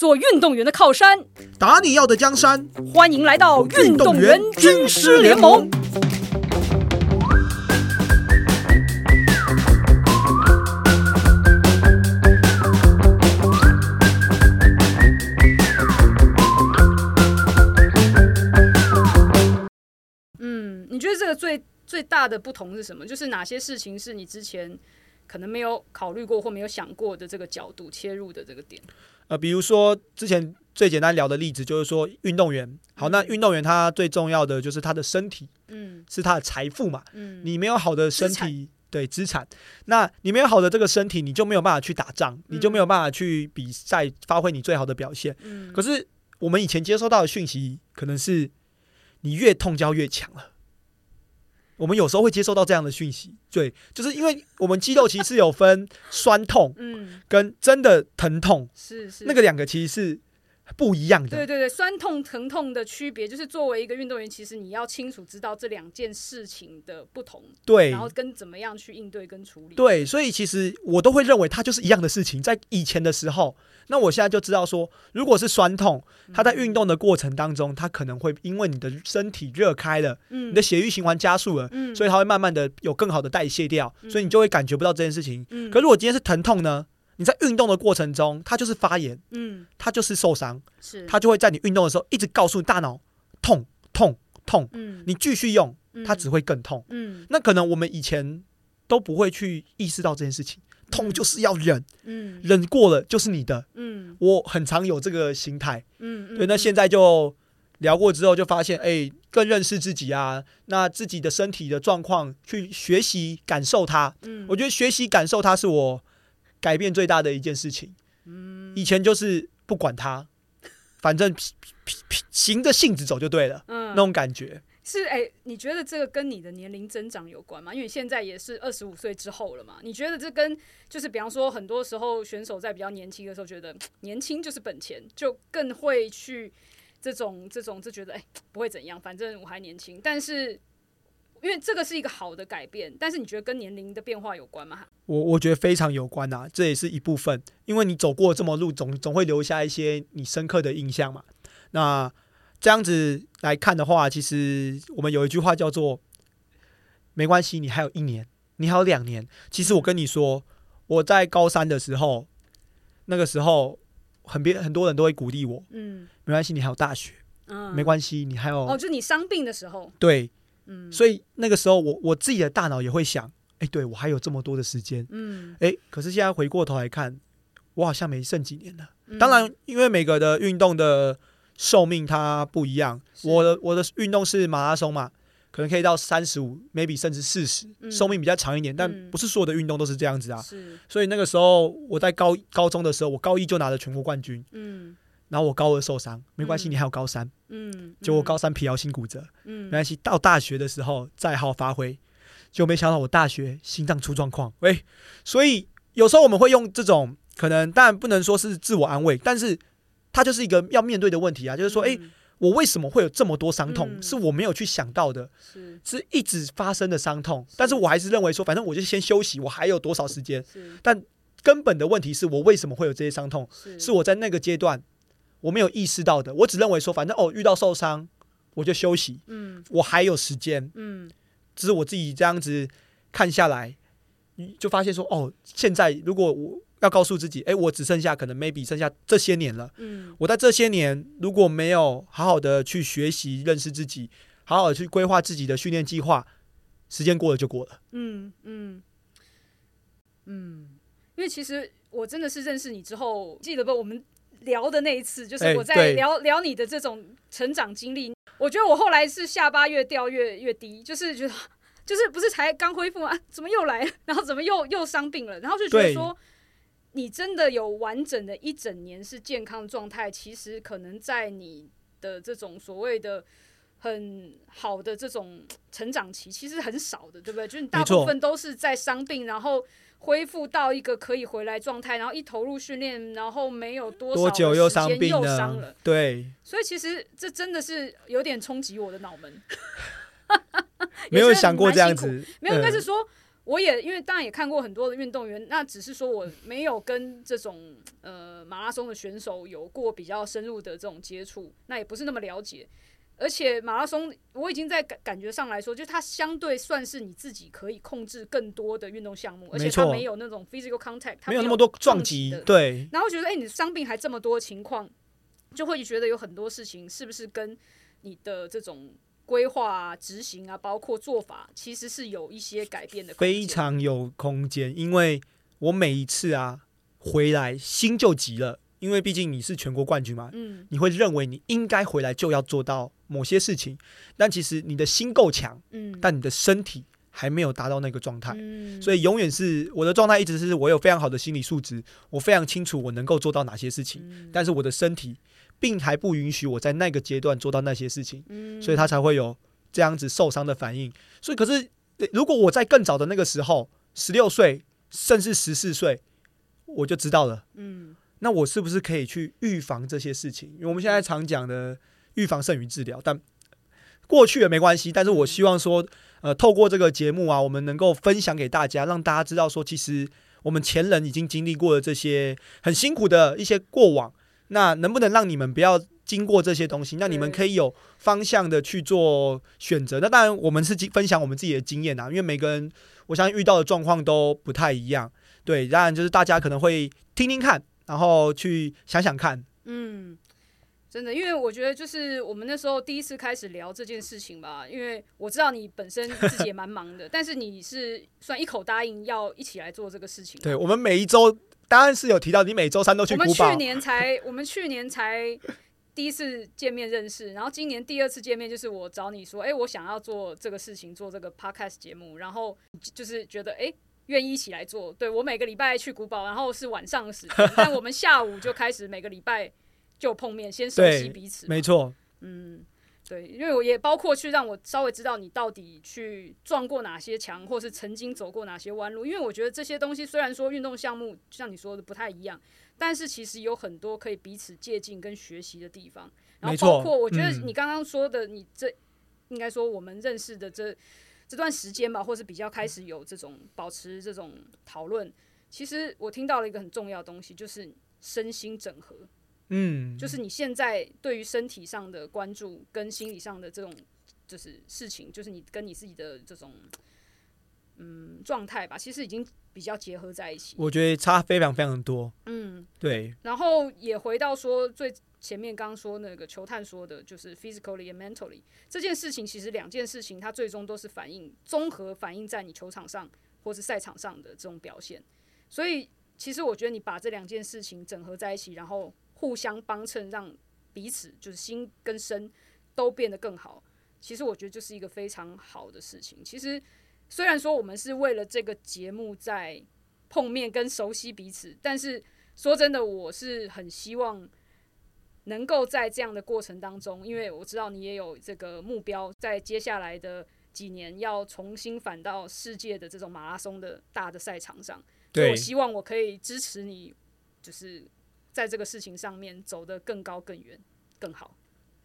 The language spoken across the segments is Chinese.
做运动员的靠山。打你要的江山，欢迎来到运动员军师联盟。嗯，你觉得这个最最大的不同是什么？就是哪些事情是你之前可能没有考虑过或没有想过的这个角度切入的这个点？呃，比如说之前最简单聊的例子，就是说运动员，好，那运动员他最重要的就是他的身体嗯。是他的财富嘛，嗯，你没有好的身体，对资产，那你没有好的这个身体，你就没有办法去打仗，你就没有办法去比赛，发挥你最好的表现。嗯。可是我们以前接收到的讯息，可能是你越痛就要越强了。我们有时候会接收到这样的讯息，对，就是因为我们肌肉其实有分酸痛嗯。跟真的疼痛，是是。那个两个其实是不一样的。对对对，酸痛疼痛的区别就是作为一个运动员，其实你要清楚知道这两件事情的不同，对然后跟怎么样去应对跟处理。对，所以其实我都会认为它就是一样的事情。在以前的时候，那我现在就知道说，如果是酸痛，它在运动的过程当中，它可能会因为你的身体热开了，嗯，你的血液循环加速了，嗯所以它会慢慢的有更好的代谢掉，所以你就会感觉不到这件事情。嗯可如果今天是疼痛呢？你在运动的过程中，它就是发炎，嗯。它就是受伤，是。它就会在你运动的时候一直告诉大脑痛痛痛，嗯。你继续用，它嗯只会更痛。嗯。那可能我们以前都不会去意识到这件事情，痛就是要忍，嗯。忍过了就是你的。嗯。我很常有这个心态，嗯，对。那现在就聊过之后，就发现，哎、更认识自己啊，那自己的身体的状况，去学习感受它。嗯。我觉得学习感受它是我改变最大的一件事情。嗯以前就是不管他，反正皮皮皮行着性子走就对了，嗯那种感觉。是哎、你觉得这个跟你的年龄增长有关吗？因为你现在也是二十五岁之后了嘛，你觉得这跟就是比方说，很多时候选手在比较年轻的时候，觉得年轻就是本钱，就更会去这种这种就觉得哎、不会怎样，反正我还年轻。但是因为这个是一个好的改变，但是你觉得跟年龄的变化有关吗？我我觉得非常有关啊，这也是一部分，因为你走过这么路，总总会留下一些你深刻的印象嘛。那这样子来看的话，其实我们有一句话叫做“没关系，你还有一年，你还有两年”。其实我跟你说，我在高三的时候，那个时候很别很多人都会鼓励我，嗯没关系，你还有大学，嗯，没关系，你还有、哦，就你伤病的时候，对，嗯所以那个时候我我自己的大脑也会想，哎，对我还有这么多的时间。嗯，哎，可是现在回过头来看，我好像没剩几年了。嗯当然，因为每个的运动的寿命它不一样，我的我的运动是马拉松嘛，可能可以到三十五，maybe 甚至四十、嗯寿命比较长一点，但嗯不是所有的运动都是这样子啊。是所以那个时候我在高高中的时候，我高一就拿了全国冠军，嗯然后我高二受伤，没关系，嗯你还有高三，嗯，结果高三疲劳性骨折，嗯没关系，到大学的时候再好好发挥，就没想到我大学心脏出状况，喂，所以有时候我们会用这种可能，当然不能说是自我安慰，但是它就是一个要面对的问题啊，就是说，诶，嗯我为什么会有这么多伤痛？嗯。是我没有去想到的，是。是一直发生的伤痛，但是我还是认为说，反正我就先休息，我还有多少时间？但根本的问题是我为什么会有这些伤痛？是。是我在那个阶段我没有意识到的，我只认为说，反正哦遇到受伤我就休息，嗯。我还有时间，嗯只是我自己这样子看下来，就发现说，哦，现在如果我要告诉自己，诶，我只剩下可能 maybe 剩下这些年了，嗯我在这些年如果没有好好的去学习、认识自己，好好的去规划自己的训练计划，时间过了就过了。嗯嗯嗯，因为其实我真的是认识你之后，记得不？我们聊的那一次，就是哎我在对聊、聊你的这种成长经历。我觉得我后来是下巴越掉越越低，就是觉得就是不是才刚恢复吗？啊怎么又来了？然后怎么又又伤病了？然后就觉得说。你真的有完整的一整年是健康状态，其实可能在你的这种所谓的很好的这种成长期，其实很少的，对不对？就是你大部分都是在伤病，然后恢复到一个可以回来状态，然后一投入训练，然后没有多久又伤病又伤了。对，所以其实这真的是有点冲击我的脑门。没有想过这样子，没有，应该是嗯说，我也因为当然也看过很多的运动员，那只是说我没有跟这种呃马拉松的选手有过比较深入的这种接触，那也不是那么了解。而且马拉松，我已经在感感觉上来说，就它相对算是你自己可以控制更多的运动项目，而且它没有那种 physical contact，它没有那么多撞击。对。然后觉得，哎，你伤病还这么多情况，就会觉得有很多事情是不是跟你的这种规划啊、执行啊，包括做法，其实是有一些改变的。非常有空间，因为我每一次啊回来心就急了。因为毕竟你是全国冠军嘛，嗯，你会认为你应该回来就要做到某些事情，但其实你的心够强，嗯，但你的身体还没有达到那个状态，嗯，所以永远是我的状态一直是我有非常好的心理素质，我非常清楚我能够做到哪些事情，但是我的身体并还不允许我在那个阶段做到那些事情，嗯，所以他才会有这样子受伤的反应。所以可是如果我在更早的那个时候，十六岁甚至十四岁，我就知道了，嗯。那我是不是可以去预防这些事情？因为我们现在常讲的预防胜于治疗，但过去也没关系。但是我希望说，呃，透过这个节目啊，我们能够分享给大家，让大家知道说，其实我们前人已经经历过了这些很辛苦的一些过往。那能不能让你们不要经过这些东西？那你们可以有方向的去做选择。那当然，我们是分享我们自己的经验啊，因为每个人我相信遇到的状况都不太一样。对，当然就是大家可能会听听看。然后去想想看，嗯，真的，因为我觉得就是我们那时候第一次开始聊这件事情吧，因为我知道你本身自己也蛮忙的，但是你是算一口答应要一起来做这个事情。对，我们每一周当然是有提到，你每周三都去。我们去年才，我们去年才第一次见面认识，然后今年第二次见面就是我找你说，哎，我想要做这个事情，做这个 podcast 节目，然后就是觉得，哎。愿意一起来做，对我每个礼拜去古堡，然后是晚上的时间，但我们下午就开始每个礼拜就碰面，先熟悉彼此。没错，嗯，对，因为我也包括去让我稍微知道你到底去撞过哪些墙，或是曾经走过哪些弯路。因为我觉得这些东西虽然说运动项目像你说的不太一样，但是其实有很多可以彼此借鉴跟学习的地方。然后包括我觉得你刚刚说的，你这应该说我们认识的这。这段时间吧，或是比较开始有这种保持这种讨论，其实我听到了一个很重要的东西，就是身心整合。嗯，就是你现在对于身体上的关注跟心理上的这种就是事情，就是你跟你自己的这种嗯状态吧，其实已经比较结合在一起。我觉得差非常非常多。嗯，对。然后也回到说最。前面刚刚说那个球探说的，就是 physically and mentally 这件事情，其实两件事情，它最终都是反映综合反映在你球场上或是赛场上的这种表现。所以，其实我觉得你把这两件事情整合在一起，然后互相帮衬，让彼此就是心跟身都变得更好。其实我觉得就是一个非常好的事情。其实虽然说我们是为了这个节目在碰面跟熟悉彼此，但是说真的，我是很希望。能够在这样的过程当中，因为我知道你也有这个目标，在接下来的几年要重新返到世界的这种马拉松的大的赛场上，所以我希望我可以支持你，就是在这个事情上面走得更高、更远、更好。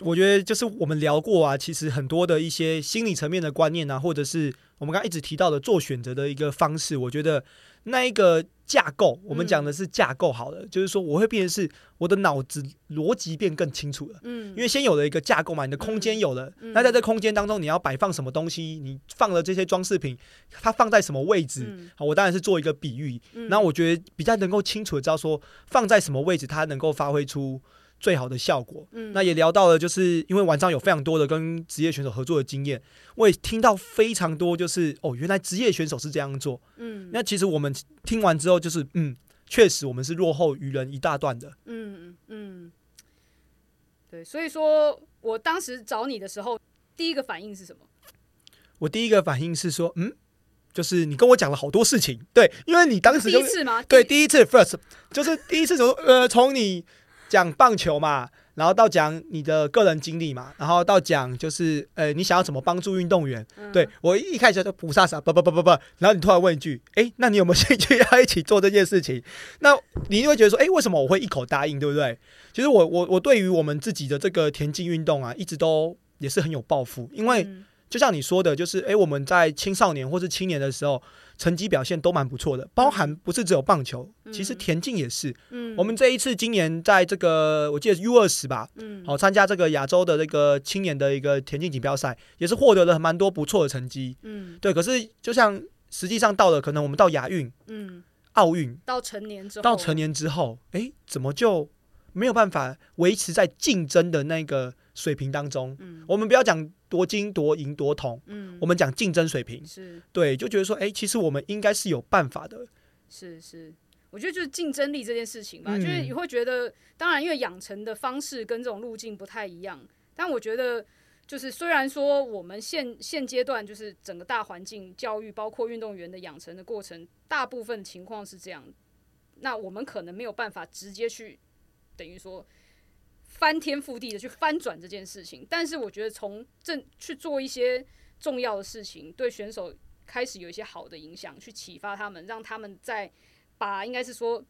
我觉得就是我们聊过啊，其实很多的一些心理层面的观念啊，或者是我们刚刚一直提到的做选择的一个方式，我觉得那一个。架构，我们讲的是架构好了，就是说我会变成是我的脑子逻辑变更清楚了，嗯，因为先有了一个架构嘛，你的空间有了，那在这空间当中你要摆放什么东西，你放了这些装饰品，它放在什么位置，好，我当然是做一个比喻，然后我觉得比较能够清楚的知道说放在什么位置，它能够发挥出。最好的效果，嗯，那也聊到了，就是因为晚上有非常多的跟职业选手合作的经验，我也听到非常多，就是哦，原来职业选手是这样做，嗯，那其实我们听完之后，就是嗯，确实我们是落后于人一大段的，嗯嗯，对，所以说我当时找你的时候，第一个反应是什么？我第一个反应是说，嗯，就是你跟我讲了好多事情，对，因为你当时第一次吗？对，第一次，first，就是第一次从呃从你。讲棒球嘛，然后到讲你的个人经历嘛，然后到讲就是呃，你想要怎么帮助运动员？对我一开始就不傻傻，不不不不不，然后你突然问一句，哎，那你有没有兴趣要一起做这件事情？那你就会觉得说，哎，为什么我会一口答应，对不对？其实我我我对于我们自己的这个田径运动啊，一直都也是很有抱负，因为。就像你说的，就是诶，我们在青少年或是青年的时候，成绩表现都蛮不错的，包含不是只有棒球，其实田径也是。嗯，我们这一次今年在这个我记得 U 二十吧，嗯。好参加这个亚洲的这个青年的一个田径锦标赛，也是获得了蛮多不错的成绩。嗯。对，可是就像实际上到了可能我们到亚运、嗯，奥运，到成年之后，到成年之后，诶，怎么就没有办法维持在竞争的那个水平当中？嗯我们不要讲夺金、夺银、夺铜，嗯，我们讲竞争水平。是对，就觉得说，诶，其实我们应该是有办法的。是是，我觉得就是竞争力这件事情吧，嗯就是你会觉得，当然因为养成的方式跟这种路径不太一样，但我觉得就是虽然说我们现现阶段就是整个大环境教育，包括运动员的养成的过程，大部分情况是这样，那我们可能没有办法直接去等于说。翻天覆地的去翻转这件事情，但是我觉得从正去做一些重要的事情，对选手开始有一些好的影响，去启发他们，让他们在把应该是说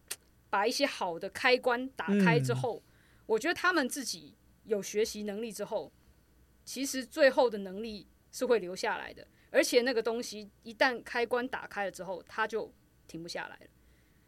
把一些好的开关打开之后，我觉得他们自己有学习能力之后，其实最后的能力是会留下来的，而且那个东西一旦开关打开了之后，它就停不下来了。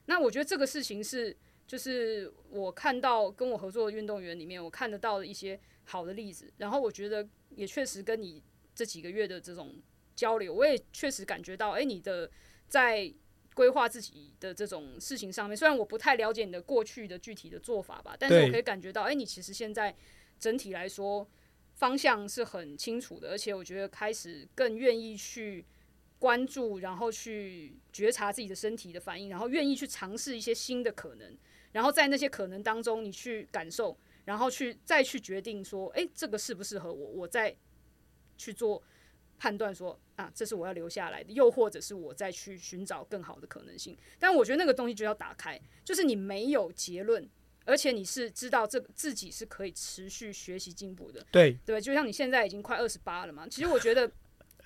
那我觉得这个事情是。就是我看到跟我合作的运动员里面，我看得到的一些好的例子，然后我觉得也确实跟你这几个月的这种交流，我也确实感觉到，诶，你的在规划自己的这种事情上面，虽然我不太了解你的过去的具体的做法吧，但是我可以感觉到，诶，你其实现在整体来说方向是很清楚的，而且我觉得开始更愿意去关注，然后去觉察自己的身体的反应，然后愿意去尝试一些新的可能。然后在那些可能当中，你去感受，然后去再去决定说，诶，这个适不适合我，我再去做判断说，啊，这是我要留下来的，又或者是我再去寻找更好的可能性。但我觉得那个东西就要打开，就是你没有结论，而且你是知道这个自己是可以持续学习进步的，对对，就像你现在已经快二十八了嘛，其实我觉得。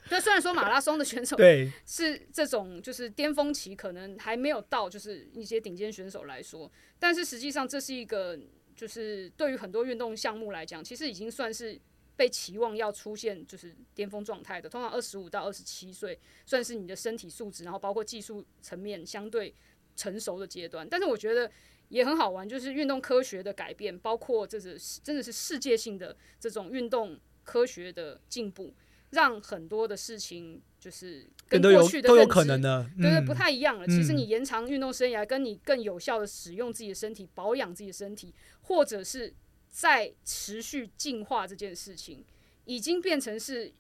对，虽然说马拉松的选手对，是这种就是巅峰期，可能还没有到，就是一些顶尖选手来说，但是实际上这是一个，就是对于很多运动项目来讲，其实已经算是被期望要出现就是巅峰状态的。通常二十五到二十七岁，算是你的身体素质，然后包括技术层面相对成熟的阶段。但是我觉得也很好玩，就是运动科学的改变，包括这是真的是世界性的这种运动科学的进步。让很多的事情就是跟过去的都有可能的，对对，嗯不太一样了。其实嗯你延长运动生涯，跟你更有效的使用自己的身体、保养自己的身体，或者是在持续进化这件事情，已经变成是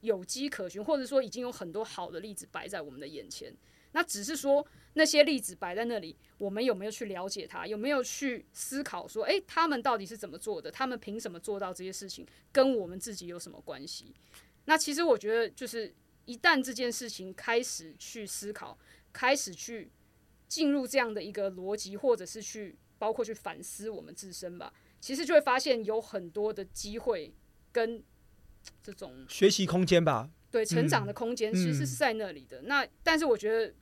有迹可循，或者说已经有很多好的例子摆在我们的眼前。那只是说那些例子摆在那里，我们有没有去了解它？有没有去思考说，诶，他们到底是怎么做的？他们凭什么做到这些事情？跟我们自己有什么关系？那其实我觉得，就是一旦这件事情开始去思考，开始去进入这样的一个逻辑，或者是去包括去反思我们自身吧，其实就会发现有很多的机会跟这种学习空间吧，对成长的空间其实是在那里的。那但是我觉得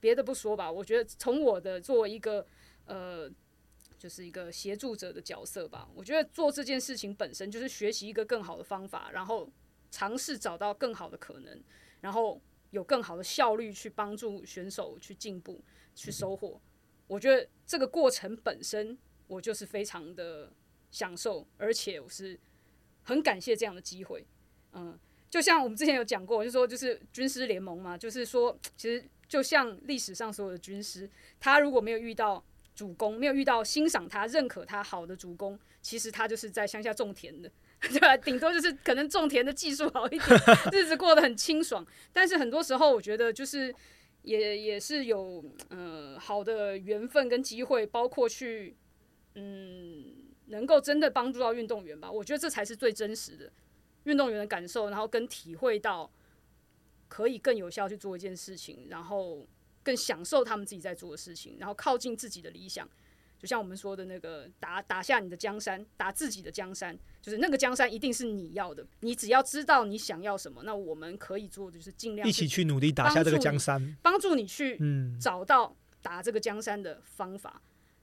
别的不说吧，我觉得从我的作为一个呃。就是一个协助者的角色吧。我觉得做这件事情本身就是学习一个更好的方法，然后尝试找到更好的可能，然后有更好的效率去帮助选手去进步、去收获。我觉得这个过程本身，我就是非常的享受，而且我是很感谢这样的机会。嗯，就像我们之前有讲过，就说就是军师联盟嘛，就是说其实就像历史上所有的军师，他如果没有遇到主公，没有遇到欣赏他、认可他好的主公，其实他就是在乡下种田的。对吧？顶多就是可能种田的技术好一点，日子过得很清爽。但是很多时候，我觉得就是也也是有呃好的缘分跟机会，包括去嗯能够真的帮助到运动员吧。我觉得这才是最真实的运动员的感受，然后跟体会到可以更有效去做一件事情，然后更享受他们自己在做的事情，然后靠近自己的理想。就像我们说的那个打打下你的江山，打自己的江山，就是那个江山一定是你要的。你只要知道你想要什么，那我们可以做的就是尽量一起去努力打下这个江山。帮助你去嗯，找到打这个江山的方法。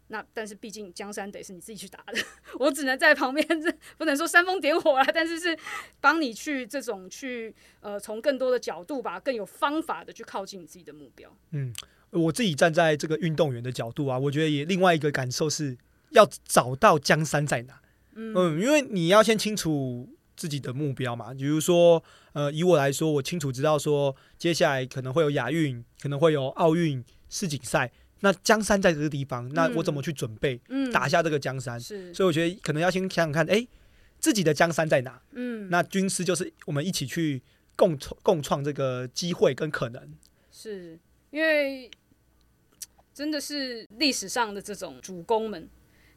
那但是毕竟江山得是你自己去打的，我只能在旁边，不能说煽风点火啊，但是是帮你去这种去呃从更多的角度吧，更有方法的去靠近你自己的目标。嗯，我自己站在这个运动员的角度啊，我觉得也另外一个感受是要找到江山在哪。嗯，因为你要先清楚自己的目标嘛，比如说呃，以我来说，我清楚知道说接下来可能会有亚运，可能会有奥运世锦赛。那江山在这个地方，那我怎么去准备打下这个江山？是，所以我觉得可能要先想想看，哎，自己的江山在哪？嗯，那军师就是我们一起去共创共创这个机会跟可能。是因为真的是历史上的这种主公们，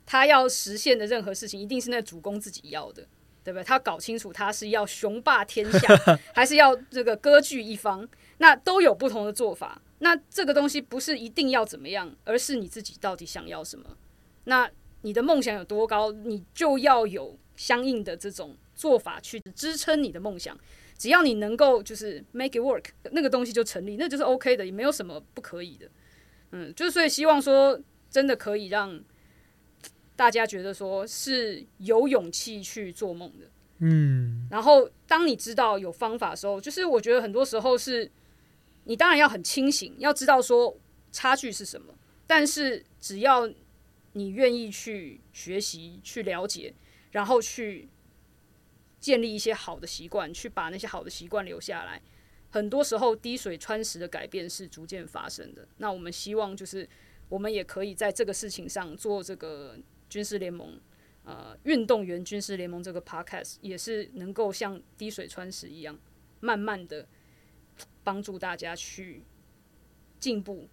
他要实现的任何事情，一定是那主公自己要的，对不对？他搞清楚他是要雄霸天下，还是要这个割据一方，那都有不同的做法。那这个东西不是一定要怎么样，而是你自己到底想要什么。那你的梦想有多高，你就要有相应的这种做法去支撑你的梦想。只要你能够就是 make it work，那个东西就成立，那就是 OK 的，也没有什么不可以的。嗯，就是所以希望说，真的可以让大家觉得说是有勇气去做梦的。嗯，然后当你知道有方法的时候，就是我觉得很多时候是。你当然要很清醒，要知道说差距是什么。但是只要你愿意去学习、去了解，然后去建立一些好的习惯，去把那些好的习惯留下来，很多时候滴水穿石的改变是逐渐发生的。那我们希望就是我们也可以在这个事情上做这个军事联盟，呃，运动员军事联盟这个 podcast 也是能够像滴水穿石一样，慢慢的。帮助大家去进步，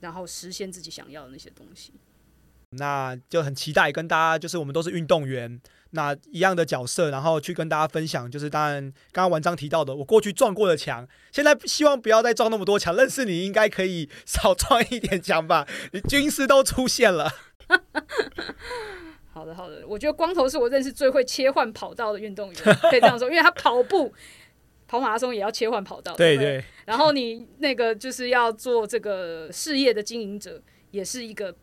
然后实现自己想要的那些东西。那就很期待跟大家，就是我们都是运动员，那一样的角色，然后去跟大家分享。就是当然，刚刚文章提到的，我过去撞过的墙，现在希望不要再撞那么多墙。认识你应该可以 少撞一点墙吧？你军师都出现了。好的，好的。我觉得光头是我认识最会切换跑道的运动员，可以这样说，因为他跑步。跑马拉松也要切换跑道，对对。然后你那个就是要做这个事业的经营者，也是一个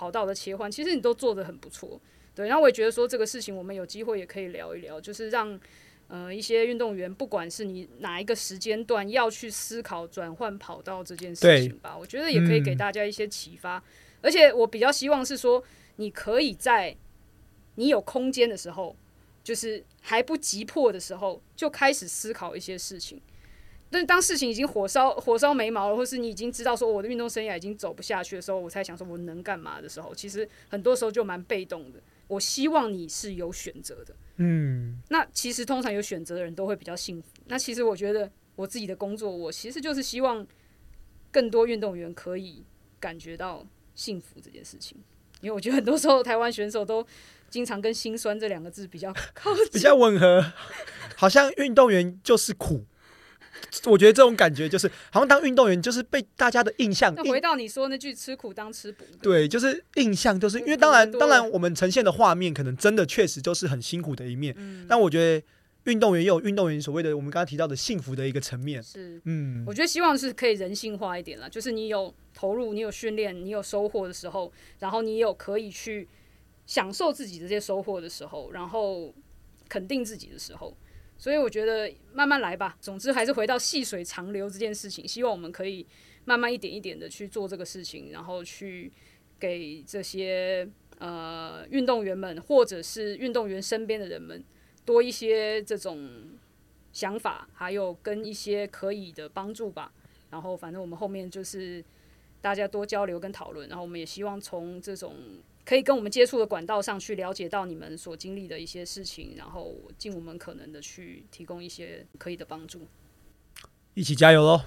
跑道的切换。其实你都做的很不错，对。然后我也觉得说这个事情，我们有机会也可以聊一聊，就是让呃一些运动员，不管是你哪一个时间段要去思考转换跑道这件事情吧，我觉得也可以给大家一些启发。而且我比较希望是说，你可以在你有空间的时候。就是还不急迫的时候，就开始思考一些事情。但是当事情已经火烧火烧眉毛了，或是你已经知道说我的运动生涯已经走不下去的时候，我才想说我能干嘛的时候，其实很多时候就蛮被动的。我希望你是有选择的，嗯。那其实通常有选择的人都会比较幸福。那其实我觉得我自己的工作，我其实就是希望更多运动员可以感觉到幸福这件事情。因为我觉得很多时候台湾选手都。经常跟心酸这两个字比较靠 比较吻合，好像运动员就是苦。我觉得这种感觉就是，好像当运动员就是被大家的印象。那回到你说那句“吃苦当吃补”，对，就是印象，就是因为当然，当然我们呈现的画面可能真的确实就是很辛苦的一面。嗯，但我觉得运动员也有运动员所谓的我们刚刚提到的幸福的一个层面。是，嗯，我觉得希望是可以人性化一点了，就是你有投入，你有训练，你有收获的时候，然后你有可以去。享受自己这些收获的时候，然后肯定自己的时候，所以我觉得慢慢来吧。总之还是回到细水长流这件事情，希望我们可以慢慢一点一点的去做这个事情，然后去给这些呃运动员们，或者是运动员身边的人们多一些这种想法，还有跟一些可以的帮助吧。然后反正我们后面就是大家多交流跟讨论，然后我们也希望从这种。可以跟我们接触的管道上去了解到你们所经历的一些事情，然后尽我们可能的去提供一些可以的帮助，一起加油喽！